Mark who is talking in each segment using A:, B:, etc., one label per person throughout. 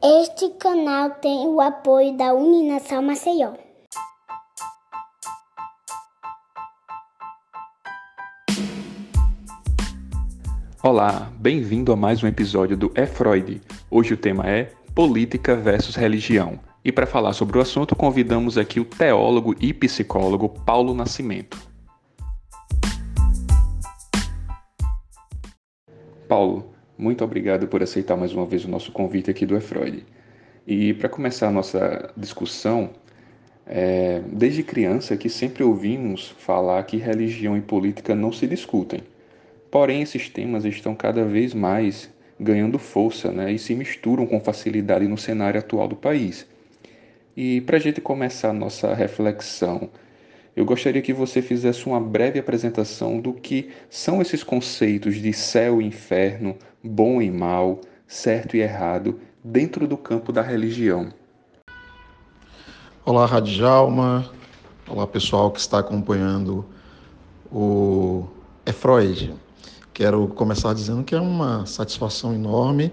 A: Este canal tem o apoio da Uninação Maceió.
B: Olá, bem-vindo a mais um episódio do É Freud. Hoje o tema é Política versus Religião. E para falar sobre o assunto, convidamos aqui o teólogo e psicólogo Paulo Nascimento. Paulo, muito obrigado por aceitar mais uma vez o nosso convite aqui do E Freud. E para começar a nossa discussão, é, desde criança que sempre ouvimos falar que religião e política não se discutem. Porém, esses temas estão cada vez mais ganhando força né, e se misturam com facilidade no cenário atual do país. E para a gente começar a nossa reflexão, eu gostaria que você fizesse uma breve apresentação do que são esses conceitos de céu e inferno, bom e mal, certo e errado, dentro do campo da religião.
C: Olá, Radjalma. Olá, pessoal que está acompanhando o É Freud. Quero começar dizendo que é uma satisfação enorme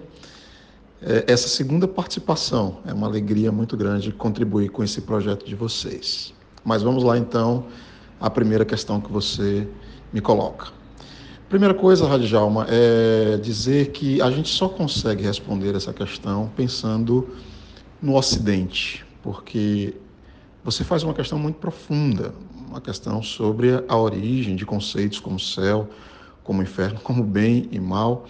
C: é, essa segunda participação. É uma alegria muito grande contribuir com esse projeto de vocês. Mas vamos lá então à primeira questão que você me coloca. Primeira coisa, Radjalma, é dizer que a gente só consegue responder essa questão pensando no Ocidente, porque você faz uma questão muito profunda, uma questão sobre a origem de conceitos como céu, como inferno, como bem e mal.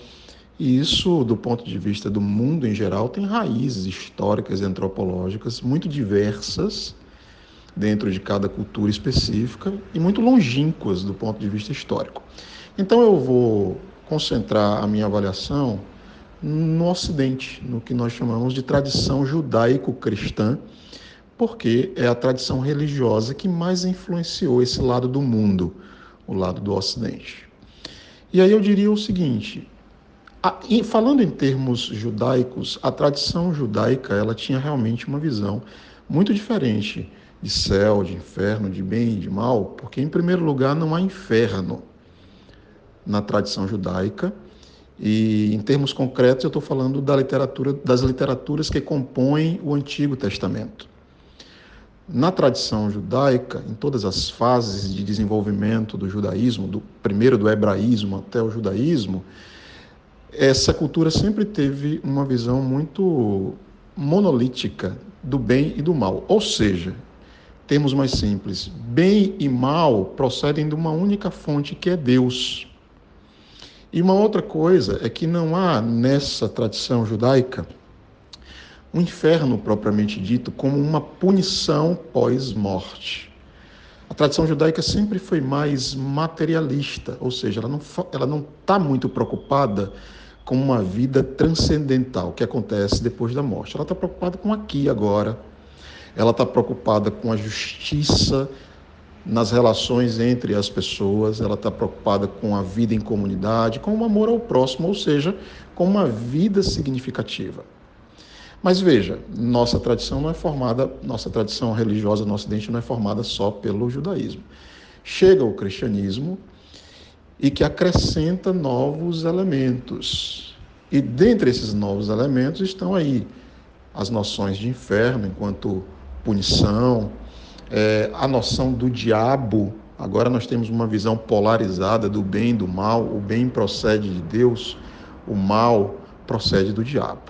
C: E isso, do ponto de vista do mundo em geral, tem raízes históricas e antropológicas muito diversas dentro de cada cultura específica e muito longínquas do ponto de vista histórico. Então eu vou concentrar a minha avaliação no Ocidente, no que nós chamamos de tradição judaico-cristã, porque é a tradição religiosa que mais influenciou esse lado do mundo, o lado do Ocidente. E aí eu diria o seguinte: falando em termos judaicos, a tradição judaica ela tinha realmente uma visão muito diferente de céu, de inferno, de bem e de mal, porque em primeiro lugar não há inferno na tradição judaica. E em termos concretos eu estou falando da literatura, das literaturas que compõem o Antigo Testamento. Na tradição judaica, em todas as fases de desenvolvimento do judaísmo, do primeiro do hebraísmo até o judaísmo, essa cultura sempre teve uma visão muito monolítica do bem e do mal. Ou seja, termos mais simples, bem e mal procedem de uma única fonte que é Deus. E uma outra coisa é que não há nessa tradição judaica um inferno propriamente dito como uma punição pós-morte. A tradição judaica sempre foi mais materialista, ou seja, ela não ela não está muito preocupada com uma vida transcendental que acontece depois da morte. Ela está preocupada com aqui agora. Ela está preocupada com a justiça nas relações entre as pessoas, ela está preocupada com a vida em comunidade, com o amor ao próximo, ou seja, com uma vida significativa. Mas veja, nossa tradição não é formada, nossa tradição religiosa no Ocidente não é formada só pelo judaísmo. Chega o cristianismo e que acrescenta novos elementos. E dentre esses novos elementos estão aí as noções de inferno enquanto punição, é, a noção do diabo. Agora nós temos uma visão polarizada do bem e do mal. O bem procede de Deus, o mal procede do diabo.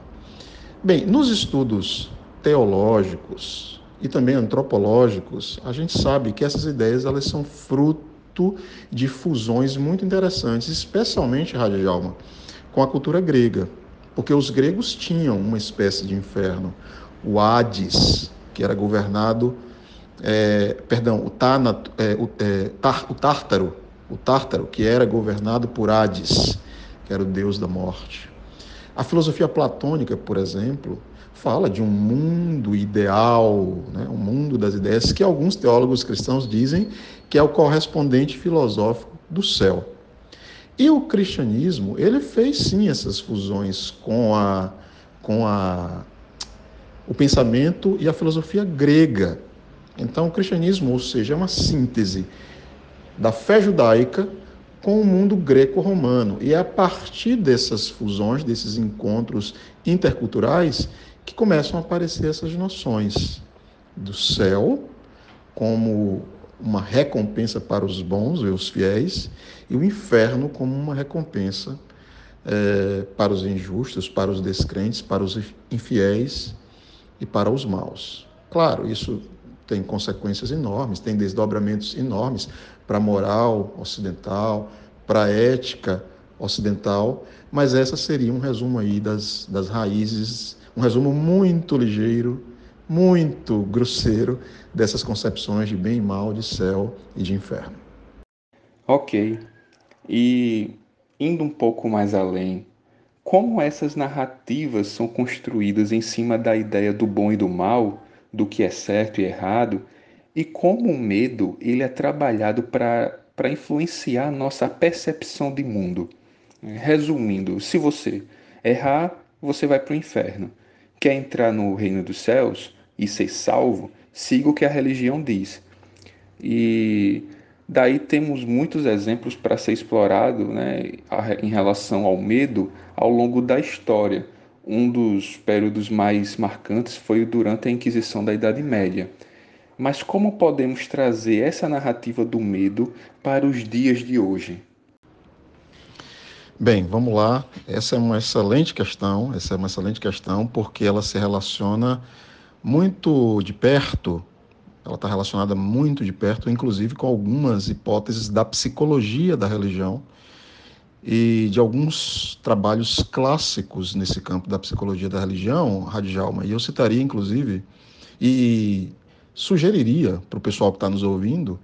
C: Bem, nos estudos teológicos e também antropológicos, a gente sabe que essas ideias elas são fruto de fusões muito interessantes, especialmente, Rádio Alma, com a cultura grega, porque os gregos tinham uma espécie de inferno, o Hades, que era governado, é, perdão, o, Tánato, é, o, é, tar, o Tártaro, o Tártaro, que era governado por Hades, que era o deus da morte. A filosofia platônica, por exemplo, fala de um mundo ideal, né? um mundo das ideias, que alguns teólogos cristãos dizem que é o correspondente filosófico do céu. E o cristianismo, ele fez sim essas fusões com a, com a, o pensamento e a filosofia grega. Então, o cristianismo, ou seja, é uma síntese da fé judaica com o mundo greco-romano. E é a partir dessas fusões, desses encontros interculturais, que começam a aparecer essas noções do céu como uma recompensa para os bons e os fiéis, e o inferno como uma recompensa é, para os injustos, para os descrentes, para os infiéis e para os maus. Claro, isso tem consequências enormes, tem desdobramentos enormes para a moral ocidental, para a ética ocidental, mas essa seria um resumo aí das, das raízes, um resumo muito ligeiro, muito grosseiro dessas concepções de bem e mal, de céu e de inferno.
B: Ok. E indo um pouco mais além, como essas narrativas são construídas em cima da ideia do bom e do mal, do que é certo e errado, e como o medo ele é trabalhado para influenciar a nossa percepção de mundo. Resumindo, se você errar, você vai para o inferno. Quer entrar no reino dos céus e ser salvo? Siga o que a religião diz. E daí temos muitos exemplos para ser explorado né, em relação ao medo ao longo da história. Um dos períodos mais marcantes foi durante a Inquisição da Idade Média. Mas como podemos trazer essa narrativa do medo para os dias de hoje?
C: Bem, vamos lá. Essa é uma excelente questão, essa é uma excelente questão porque ela se relaciona muito de perto, ela está relacionada muito de perto, inclusive com algumas hipóteses da psicologia da religião e de alguns trabalhos clássicos nesse campo da psicologia da religião, Radjalma. E eu citaria, inclusive, e sugeriria para o pessoal que está nos ouvindo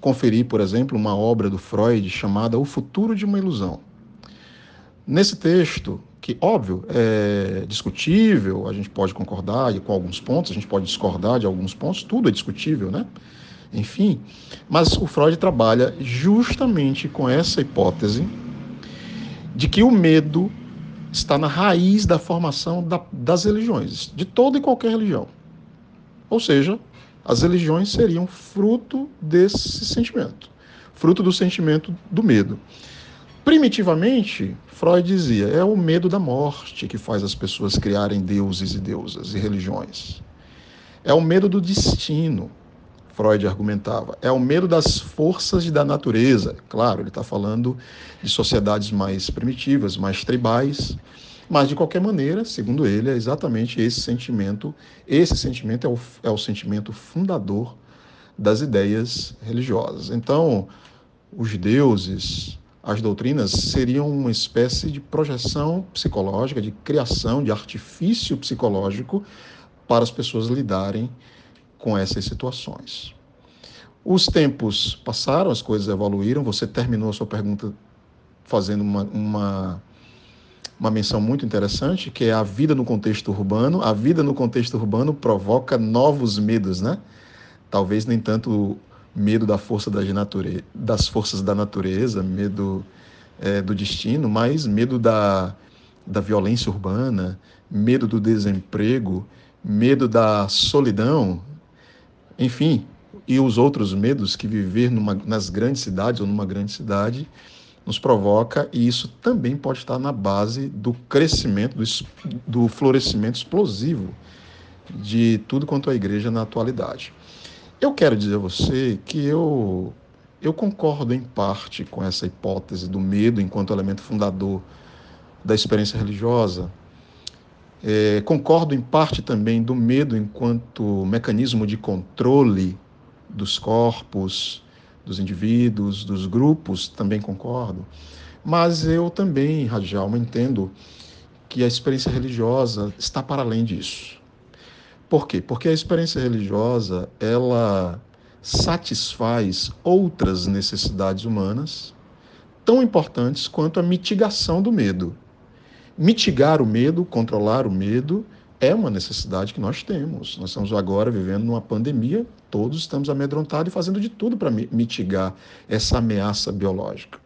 C: conferir, por exemplo, uma obra do Freud chamada O Futuro de uma Ilusão. Nesse texto, que, óbvio, é discutível, a gente pode concordar com alguns pontos, a gente pode discordar de alguns pontos, tudo é discutível, né? Enfim, mas o Freud trabalha justamente com essa hipótese de que o medo está na raiz da formação da, das religiões, de toda e qualquer religião. Ou seja, as religiões seriam fruto desse sentimento, fruto do sentimento do medo. Primitivamente, Freud dizia, é o medo da morte que faz as pessoas criarem deuses e deusas e religiões. É o medo do destino, Freud argumentava. É o medo das forças da natureza. Claro, ele está falando de sociedades mais primitivas, mais tribais, mas de qualquer maneira, segundo ele, é exatamente esse sentimento. Esse sentimento é o, é o sentimento fundador das ideias religiosas. Então, os deuses, as doutrinas seriam uma espécie de projeção psicológica, de criação, de artifício psicológico para as pessoas lidarem com essas situações. Os tempos passaram, as coisas evoluíram. Você terminou a sua pergunta fazendo uma, uma, uma menção muito interessante, que é a vida no contexto urbano. A vida no contexto urbano provoca novos medos, né? Talvez nem tanto medo da força da natureza, das forças da natureza, medo é, do destino, mas medo da, da violência urbana, medo do desemprego, medo da solidão, enfim, e os outros medos que viver numa, nas grandes cidades ou numa grande cidade nos provoca, e isso também pode estar na base do crescimento, do, do florescimento explosivo de tudo quanto a igreja na atualidade. Eu quero dizer a você que eu, eu concordo em parte com essa hipótese do medo enquanto elemento fundador da experiência religiosa. É, concordo em parte também do medo enquanto mecanismo de controle dos corpos, dos indivíduos, dos grupos, também concordo. Mas eu também, Radialma, entendo que a experiência religiosa está para além disso. Por quê? Porque a experiência religiosa, ela satisfaz outras necessidades humanas tão importantes quanto a mitigação do medo. Mitigar o medo, controlar o medo, é uma necessidade que nós temos. Nós estamos agora vivendo numa pandemia, todos estamos amedrontados e fazendo de tudo para mitigar essa ameaça biológica.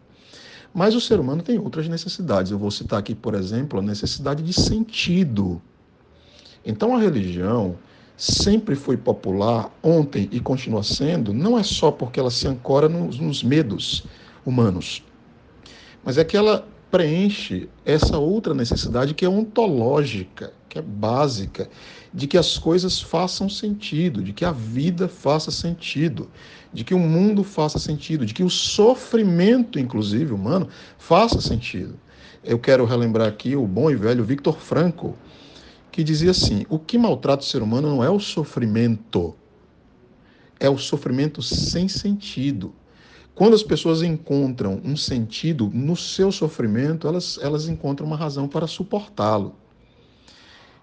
C: Mas o ser humano tem outras necessidades. Eu vou citar aqui, por exemplo, a necessidade de sentido. Então a religião sempre foi popular ontem e continua sendo, não é só porque ela se ancora nos, nos medos humanos. mas é que ela preenche essa outra necessidade que é ontológica, que é básica, de que as coisas façam sentido, de que a vida faça sentido, de que o mundo faça sentido, de que o sofrimento, inclusive humano, faça sentido. Eu quero relembrar aqui o bom e velho Victor Frankl, que dizia assim: o que maltrata o ser humano não é o sofrimento, é o sofrimento sem sentido. Quando as pessoas encontram um sentido no seu sofrimento, elas, elas encontram uma razão para suportá-lo.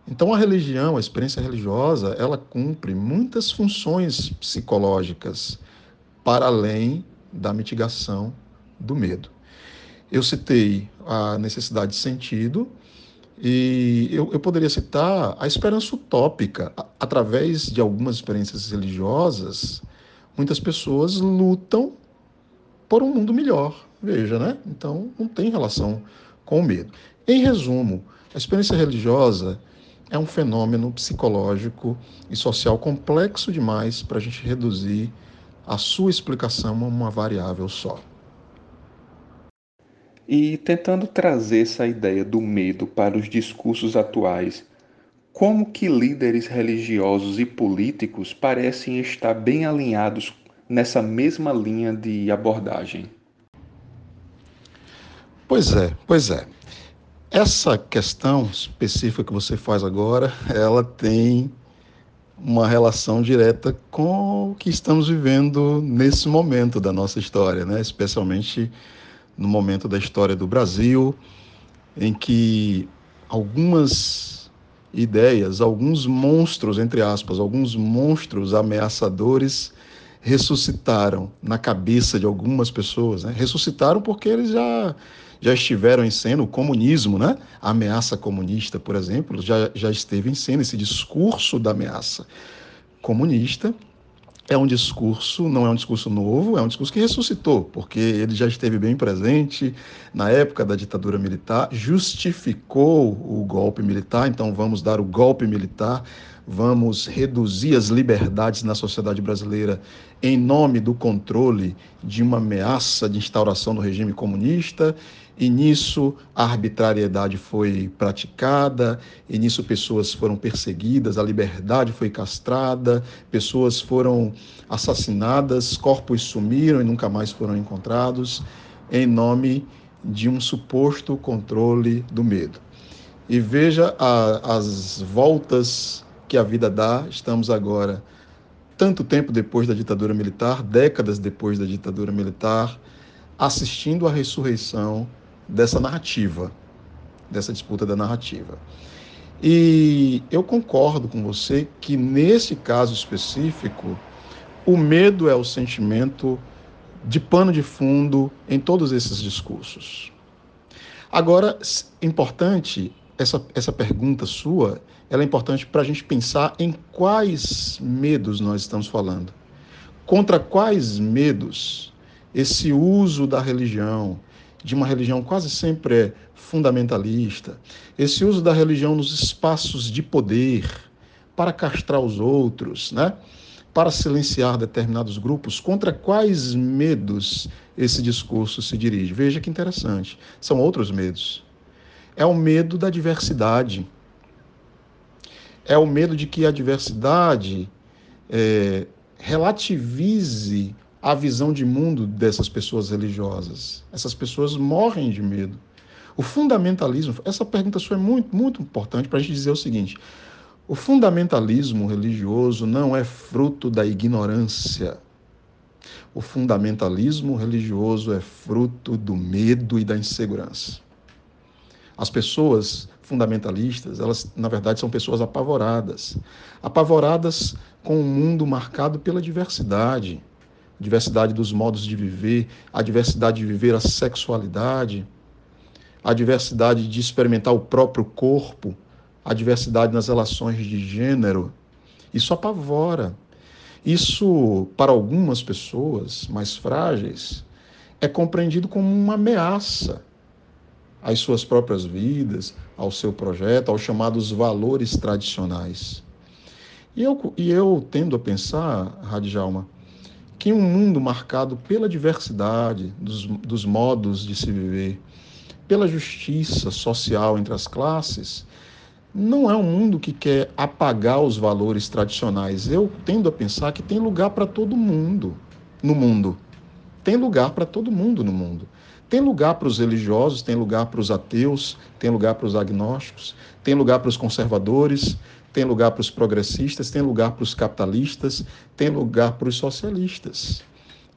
C: Então a religião, a experiência religiosa, ela cumpre muitas funções psicológicas para além da mitigação do medo. Eu citei a necessidade de sentido e eu, eu poderia citar a esperança utópica. Através de algumas experiências religiosas, muitas pessoas lutam por um mundo melhor. Veja, né? Então não tem relação com o medo. Em resumo, a experiência religiosa é um fenômeno psicológico e social complexo demais para a gente reduzir a sua explicação a uma variável só.
B: E tentando trazer essa ideia do medo para os discursos atuais, como que líderes religiosos e políticos parecem estar bem alinhados nessa mesma linha de abordagem?
C: Pois é, pois é. Essa questão específica que você faz agora, ela tem uma relação direta com o que estamos vivendo nesse momento da nossa história, né? especialmente no momento da história do Brasil, em que algumas ideias, alguns monstros, entre aspas, alguns monstros ameaçadores ressuscitaram na cabeça de algumas pessoas. Né? Ressuscitaram porque eles já, já estiveram em cena, o comunismo, né? a ameaça comunista, por exemplo, já, já esteve em cena, esse discurso da ameaça comunista é um discurso, não é um discurso novo, é um discurso que ressuscitou, porque ele já esteve bem presente na época da ditadura militar, justificou o golpe militar, então vamos dar o golpe militar, vamos reduzir as liberdades na sociedade brasileira em nome do controle de uma ameaça de instauração do regime comunista e nisso a arbitrariedade foi praticada, e nisso pessoas foram perseguidas, a liberdade foi castrada, pessoas foram assassinadas, corpos sumiram e nunca mais foram encontrados, em nome de um suposto controle do medo. E veja a, as voltas que a vida dá, estamos agora tanto tempo depois da ditadura militar, décadas depois da ditadura militar, assistindo à ressurreição dessa narrativa, dessa disputa da narrativa. E eu concordo com você que nesse caso específico, o medo é o sentimento de pano de fundo em todos esses discursos. Agora, importante, essa, essa pergunta sua, ela é importante para a gente pensar em quais medos nós estamos falando. Contra quais medos esse uso da religião, de uma religião quase sempre é fundamentalista, esse uso da religião nos espaços de poder para castrar os outros, né? para silenciar determinados grupos, contra quais medos esse discurso se dirige? Veja que interessante, são outros medos. É o medo da diversidade. É o medo de que a diversidade é, relativize a visão de mundo dessas pessoas religiosas. Essas pessoas morrem de medo. O fundamentalismo, essa pergunta sua é muito, muito importante para a gente dizer o seguinte: o fundamentalismo religioso não é fruto da ignorância. O fundamentalismo religioso é fruto do medo e da insegurança. As pessoas fundamentalistas, elas na verdade são pessoas apavoradas, apavoradas com um mundo marcado pela diversidade, diversidade dos modos de viver, a diversidade de viver a sexualidade, a diversidade de experimentar o próprio corpo, a diversidade nas relações de gênero. Isso apavora. Isso, para algumas pessoas mais frágeis, é compreendido como uma ameaça às suas próprias vidas, ao seu projeto, aos chamados valores tradicionais. E eu, e eu tendo a pensar, Radjalma, que um mundo marcado pela diversidade dos, dos modos de se viver, pela justiça social entre as classes, não é um mundo que quer apagar os valores tradicionais. Eu tendo a pensar que tem lugar para todo mundo no mundo. Tem lugar para todo mundo no mundo. Tem lugar para os religiosos, tem lugar para os ateus, tem lugar para os agnósticos, tem lugar para os conservadores, tem lugar para os progressistas, tem lugar para os capitalistas, tem lugar para os socialistas.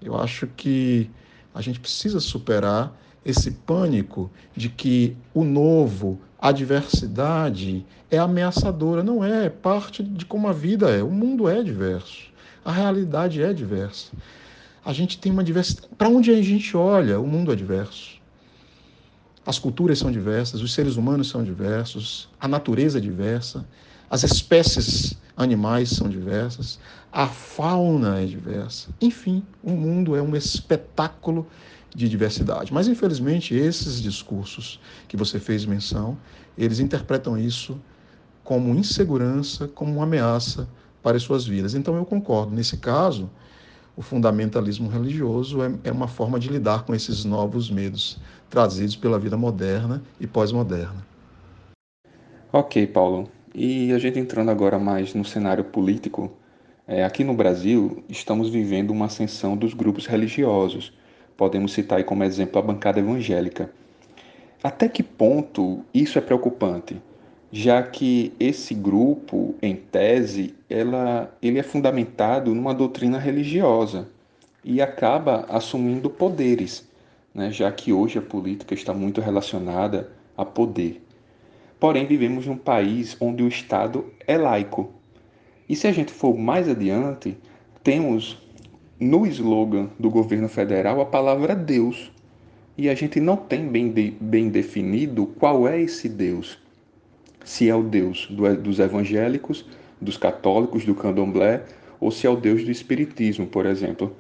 C: Eu acho que a gente precisa superar esse pânico de que o novo, a diversidade é ameaçadora. Não é, é parte de como a vida é. O mundo é diverso. A realidade é diversa. A gente tem uma diversidade. Para onde a gente olha, o mundo é diverso. As culturas são diversas, os seres humanos são diversos, a natureza é diversa, as espécies animais são diversas, a fauna é diversa. Enfim, o mundo é um espetáculo de diversidade. Mas, infelizmente, esses discursos que você fez menção, eles interpretam isso como insegurança, como uma ameaça para as suas vidas. Então, eu concordo. Nesse caso, o fundamentalismo religioso é, é uma forma de lidar com esses novos medos trazidos pela vida moderna e pós-moderna.
B: Ok, Paulo. E a gente entrando agora mais no cenário político, é, aqui no Brasil estamos vivendo uma ascensão dos grupos religiosos. Podemos citar aí como exemplo a bancada evangélica. Até que ponto isso é preocupante? Já que esse grupo, em tese, ela, ele é fundamentado numa doutrina religiosa e acaba assumindo poderes, né? já que hoje a política está muito relacionada a poder. Porém, vivemos num país onde o Estado é laico. E se a gente for mais adiante, temos no slogan do governo federal a palavra Deus. E a gente não tem bem, de, bem definido qual é esse Deus. Se é o Deus do, dos evangélicos, dos católicos, do candomblé, ou se é o Deus do Espiritismo, por exemplo.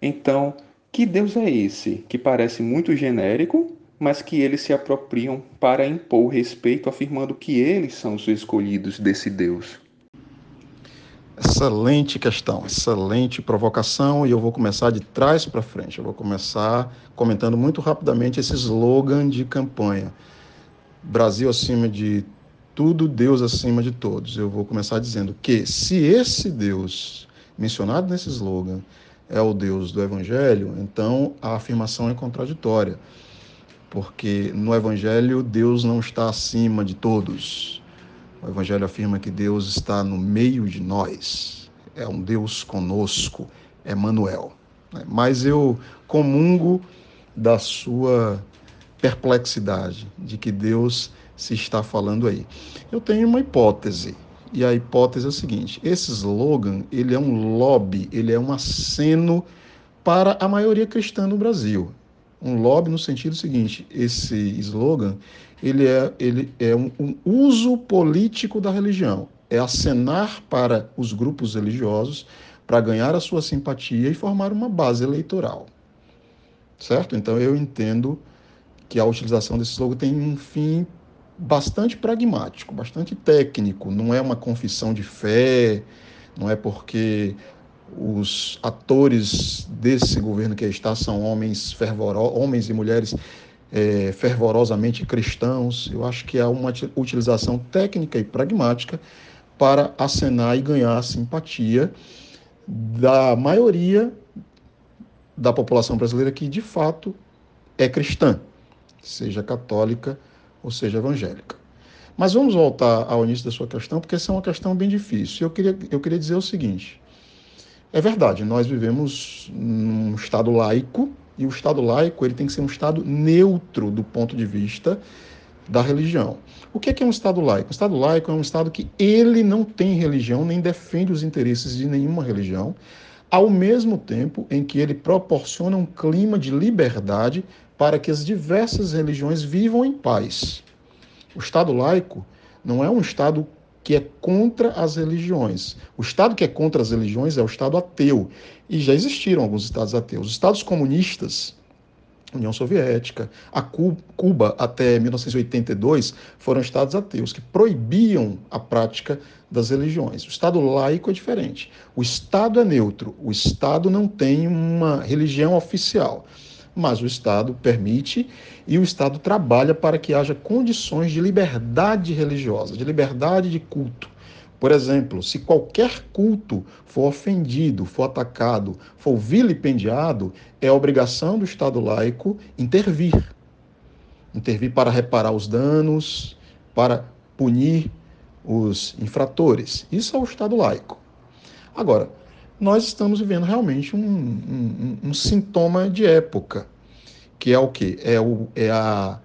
B: Então, que Deus é esse? Que parece muito genérico, mas que eles se apropriam para impor respeito, afirmando que eles são os escolhidos desse Deus?
C: Excelente questão, excelente provocação, e eu vou começar de trás para frente. Eu vou começar comentando muito rapidamente esse slogan de campanha: Brasil acima de tudo, Deus acima de todos. Eu vou começar dizendo que se esse Deus mencionado nesse slogan é o Deus do Evangelho, então a afirmação é contraditória porque no Evangelho Deus não está acima de todos. O Evangelho afirma que Deus está no meio de nós, é um Deus conosco, Emmanuel. Mas eu comungo da sua perplexidade, de que Deus se está falando aí. Eu tenho uma hipótese, e a hipótese é a seguinte: esse slogan ele é um lobby, ele é um aceno para a maioria cristã no Brasil um lobby no sentido seguinte, esse slogan, ele é, ele é um, um uso político da religião, é acenar para os grupos religiosos para ganhar a sua simpatia e formar uma base eleitoral. Certo? Então eu entendo que a utilização desse slogan tem um fim bastante pragmático, bastante técnico, não é uma confissão de fé, não é porque os atores desse governo que está são homens fervorosos, homens e mulheres é, fervorosamente cristãos. Eu acho que há uma utilização técnica e pragmática para acenar e ganhar a simpatia da maioria da população brasileira que de fato é cristã, seja católica ou seja evangélica. Mas vamos voltar ao início da sua questão, porque essa é uma questão bem difícil. Eu queria, eu queria dizer o seguinte: é verdade, nós vivemos num Estado laico e o Estado laico ele tem que ser um Estado neutro do ponto de vista da religião. O que é, que é um Estado laico? Um Estado laico é um Estado que ele não tem religião nem defende os interesses de nenhuma religião, ao mesmo tempo em que ele proporciona um clima de liberdade para que as diversas religiões vivam em paz. O Estado laico não é um Estado que é contra as religiões. O Estado que é contra as religiões é o Estado ateu. E já existiram alguns Estados ateus. Os Estados comunistas, União Soviética, a Cuba até 1982 foram estados ateus que proibiam a prática das religiões. O Estado laico é diferente. O Estado é neutro. O Estado não tem uma religião oficial, mas o Estado permite e o Estado trabalha para que haja condições de liberdade religiosa, de liberdade de culto. Por exemplo, se qualquer culto for ofendido, for atacado, for vilipendiado, é obrigação do Estado laico intervir. Intervir para reparar os danos, para punir os infratores. Isso é o Estado laico. Agora, nós estamos vivendo realmente um, um, um sintoma de época, que é o que? É, o, é a,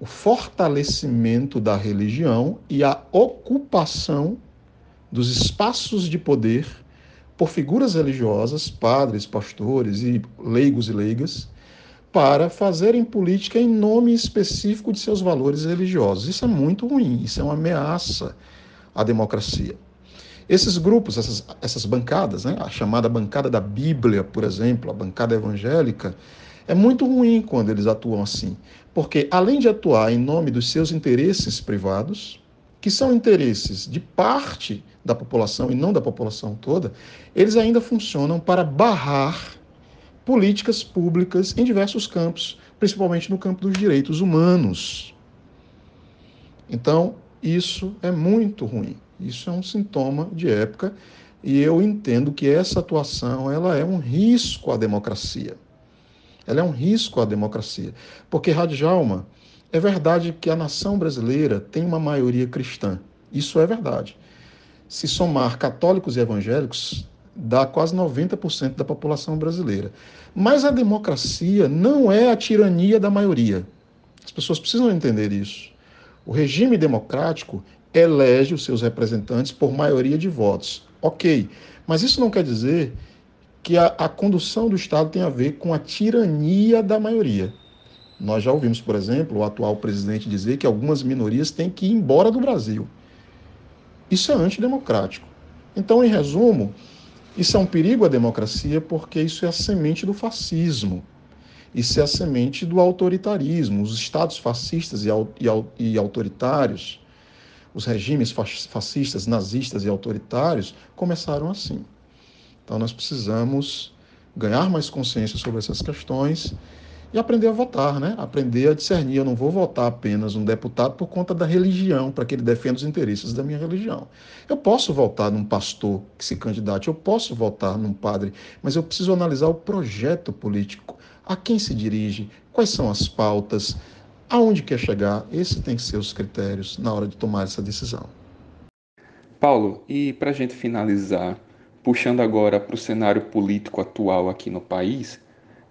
C: o fortalecimento da religião e a ocupação dos espaços de poder por figuras religiosas, padres, pastores e leigos e leigas, para fazerem política em nome específico de seus valores religiosos. Isso é muito ruim, isso é uma ameaça à democracia. Esses grupos, essas, essas bancadas, né, a chamada bancada da Bíblia, por exemplo, a bancada evangélica, é muito ruim quando eles atuam assim, porque além de atuar em nome dos seus interesses privados, que são interesses de parte da população e não da população toda, eles ainda funcionam para barrar políticas públicas em diversos campos, principalmente no campo dos direitos humanos. Então, isso é muito ruim. Isso é um sintoma de época e eu entendo que essa atuação ela é um risco à democracia. Ela é um risco à democracia, porque Radjalma, é verdade que a nação brasileira tem uma maioria cristã. Isso é verdade. Se somar católicos e evangélicos, dá quase 90% da população brasileira. Mas a democracia não é a tirania da maioria. As pessoas precisam entender isso. O regime democrático elege os seus representantes por maioria de votos. Ok, mas isso não quer dizer que a, a condução do Estado tem a ver com a tirania da maioria. Nós já ouvimos, por exemplo, o atual presidente dizer que algumas minorias têm que ir embora do Brasil. Isso é antidemocrático. Então, em resumo, isso é um perigo à democracia porque isso é a semente do fascismo. Isso é a semente do autoritarismo. Os estados fascistas e, e autoritários, os regimes fascistas, nazistas e autoritários começaram assim. Então, nós precisamos ganhar mais consciência sobre essas questões e aprender a votar, né? Aprender a discernir. Eu não vou votar apenas um deputado por conta da religião, para que ele defenda os interesses da minha religião. Eu posso votar num pastor que se candidate, eu posso votar num padre, mas eu preciso analisar o projeto político, a quem se dirige, quais são as pautas, aonde quer chegar. Esses têm que ser os critérios na hora de tomar essa decisão.
B: Paulo, e para a gente finalizar, puxando agora para o cenário político atual aqui no país,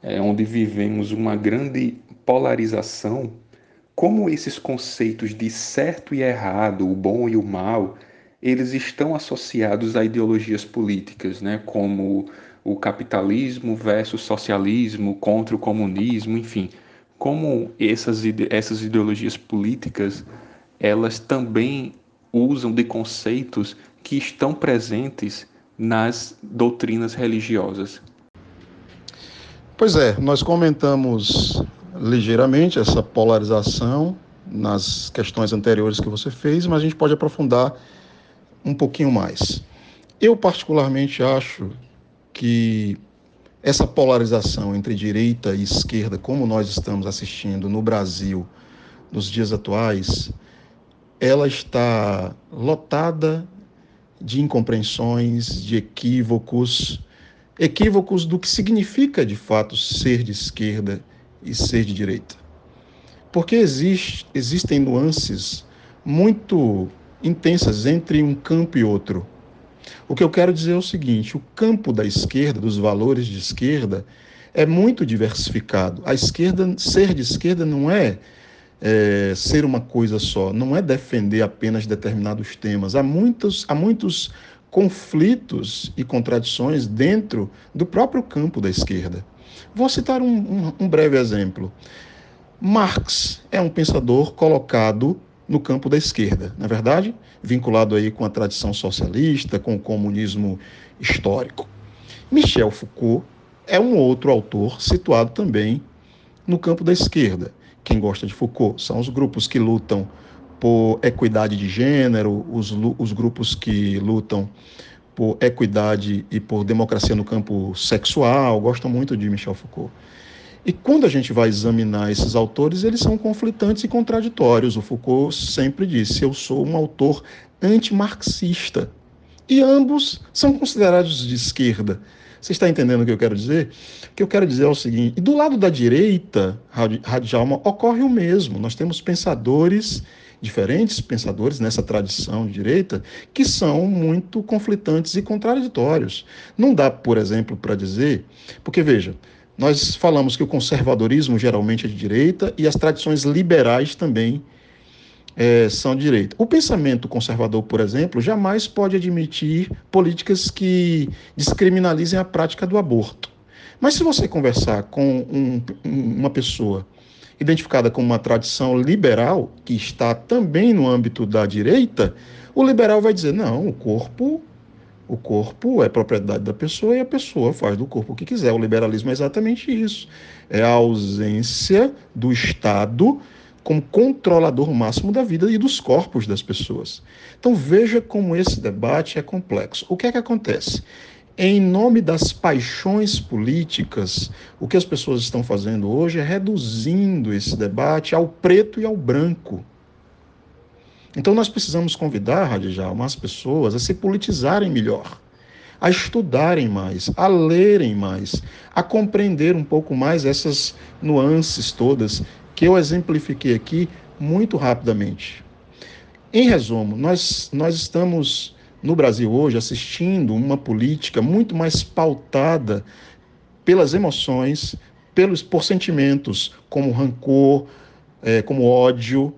B: é, onde vivemos uma grande polarização, como esses conceitos de certo e errado, o bom e o mal, eles estão associados a ideologias políticas, né, como o capitalismo versus socialismo contra o comunismo, enfim, como essas, essas ideologias políticas elas também usam de conceitos que estão presentes nas doutrinas religiosas.
C: Pois é, nós comentamos ligeiramente essa polarização nas questões anteriores que você fez, mas a gente pode aprofundar um pouquinho mais. Eu, particularmente, acho que essa polarização entre direita e esquerda, como nós estamos assistindo no Brasil nos dias atuais, ela está lotada de incompreensões, de equívocos, equívocos do que significa de fato ser de esquerda e ser de direita. Porque existe, existem nuances muito intensas entre um campo e outro. O que eu quero dizer é o seguinte: o campo da esquerda, dos valores de esquerda, é muito diversificado. A esquerda, ser de esquerda não é, é ser uma coisa só, não é defender apenas determinados temas. Há muitos, há muitos conflitos e contradições dentro do próprio campo da esquerda. Vou citar um, um, um breve exemplo. Marx é um pensador colocado no campo da esquerda, na é verdade, vinculado aí com a tradição socialista, com o comunismo histórico. Michel Foucault é um outro autor situado também no campo da esquerda. Quem gosta de Foucault são os grupos que lutam por equidade de gênero, os, os grupos que lutam por equidade e por democracia no campo sexual, gostam muito de Michel Foucault. E quando a gente vai examinar esses autores, eles são conflitantes e contraditórios. O Foucault sempre disse: eu sou um autor antimarxista. E ambos são considerados de esquerda. Você está entendendo o que eu quero dizer? O que eu quero dizer é o seguinte: e do lado da direita, Radjalma, ocorre o mesmo. Nós temos pensadores diferentes pensadores nessa tradição de direita que são muito conflitantes e contraditórios. Não dá, por exemplo, para dizer, porque veja, nós falamos que o conservadorismo geralmente é de direita e as tradições liberais também é, são de direita. O pensamento conservador, por exemplo, jamais pode admitir políticas que descriminalizem a prática do aborto. Mas se você conversar com um, uma pessoa identificada como uma tradição liberal, que está também no âmbito da direita, o liberal vai dizer: não, o corpo o corpo é propriedade da pessoa e a pessoa faz do corpo o que quiser. O liberalismo é exatamente isso. É a ausência do Estado como controlador máximo da vida e dos corpos das pessoas. Então veja como esse debate é complexo. O que é que acontece? Em nome das paixões políticas, o que as pessoas estão fazendo hoje é reduzindo esse debate ao preto e ao branco. Então nós precisamos convidar, Radical, as pessoas a se politizarem melhor, a estudarem mais, a lerem mais, a compreender um pouco mais essas nuances todas que eu exemplifiquei aqui muito rapidamente. Em resumo, nós, nós estamos no Brasil hoje assistindo uma política muito mais pautada pelas emoções, pelos por sentimentos como rancor, é, como ódio,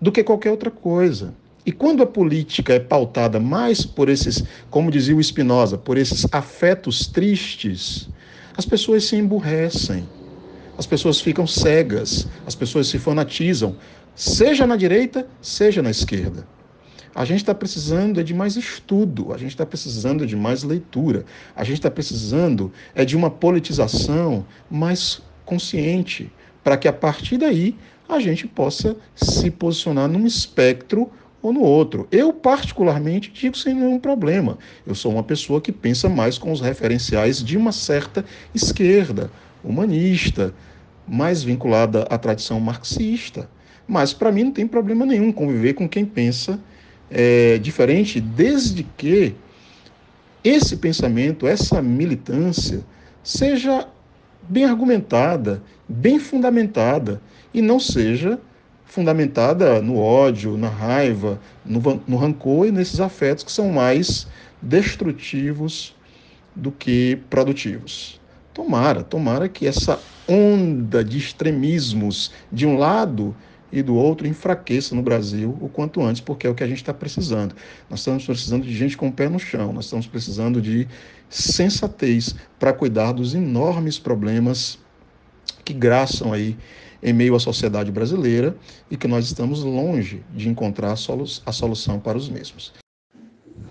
C: do que qualquer outra coisa. E quando a política é pautada mais por esses, como dizia o Spinoza, por esses afetos tristes, as pessoas se emburrecem, as pessoas ficam cegas, as pessoas se fanatizam, seja na direita, seja na esquerda. A gente está precisando é de mais estudo, a gente está precisando de mais leitura, a gente está precisando é de uma politização mais consciente, para que a partir daí a gente possa se posicionar num espectro ou no outro. Eu, particularmente, digo sem nenhum problema. Eu sou uma pessoa que pensa mais com os referenciais de uma certa esquerda, humanista, mais vinculada à tradição marxista. Mas, para mim, não tem problema nenhum conviver com quem pensa é, diferente, desde que esse pensamento, essa militância, seja bem argumentada, bem fundamentada e não seja fundamentada no ódio, na raiva, no, no rancor e nesses afetos que são mais destrutivos do que produtivos. Tomara, tomara que essa onda de extremismos de um lado e do outro enfraqueça no Brasil o quanto antes, porque é o que a gente está precisando. Nós estamos precisando de gente com o pé no chão, nós estamos precisando de sensatez para cuidar dos enormes problemas que graçam aí em meio à sociedade brasileira e que nós estamos longe de encontrar a, solu a solução para os mesmos.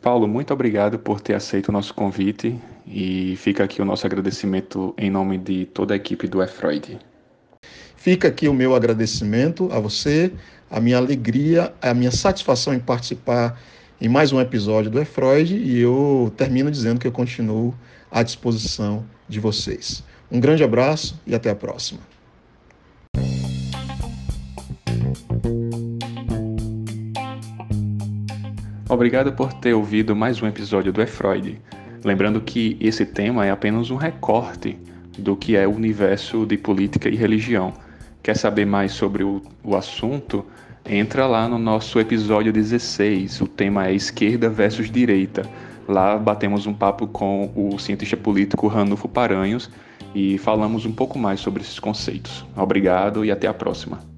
B: Paulo, muito obrigado por ter aceito o nosso convite e fica aqui o nosso agradecimento em nome de toda a equipe do E-Freud.
C: Fica aqui o meu agradecimento a você, a minha alegria, a minha satisfação em participar em mais um episódio do E-Freud e eu termino dizendo que eu continuo à disposição de vocês. Um grande abraço e até a próxima.
B: Obrigado por ter ouvido mais um episódio do E Freud. Lembrando que esse tema é apenas um recorte do que é o universo de política e religião. Quer saber mais sobre o, o assunto? Entra lá no nosso episódio 16. O tema é esquerda versus direita. Lá batemos um papo com o cientista político Ranulfo Paranhos e falamos um pouco mais sobre esses conceitos. Obrigado e até a próxima.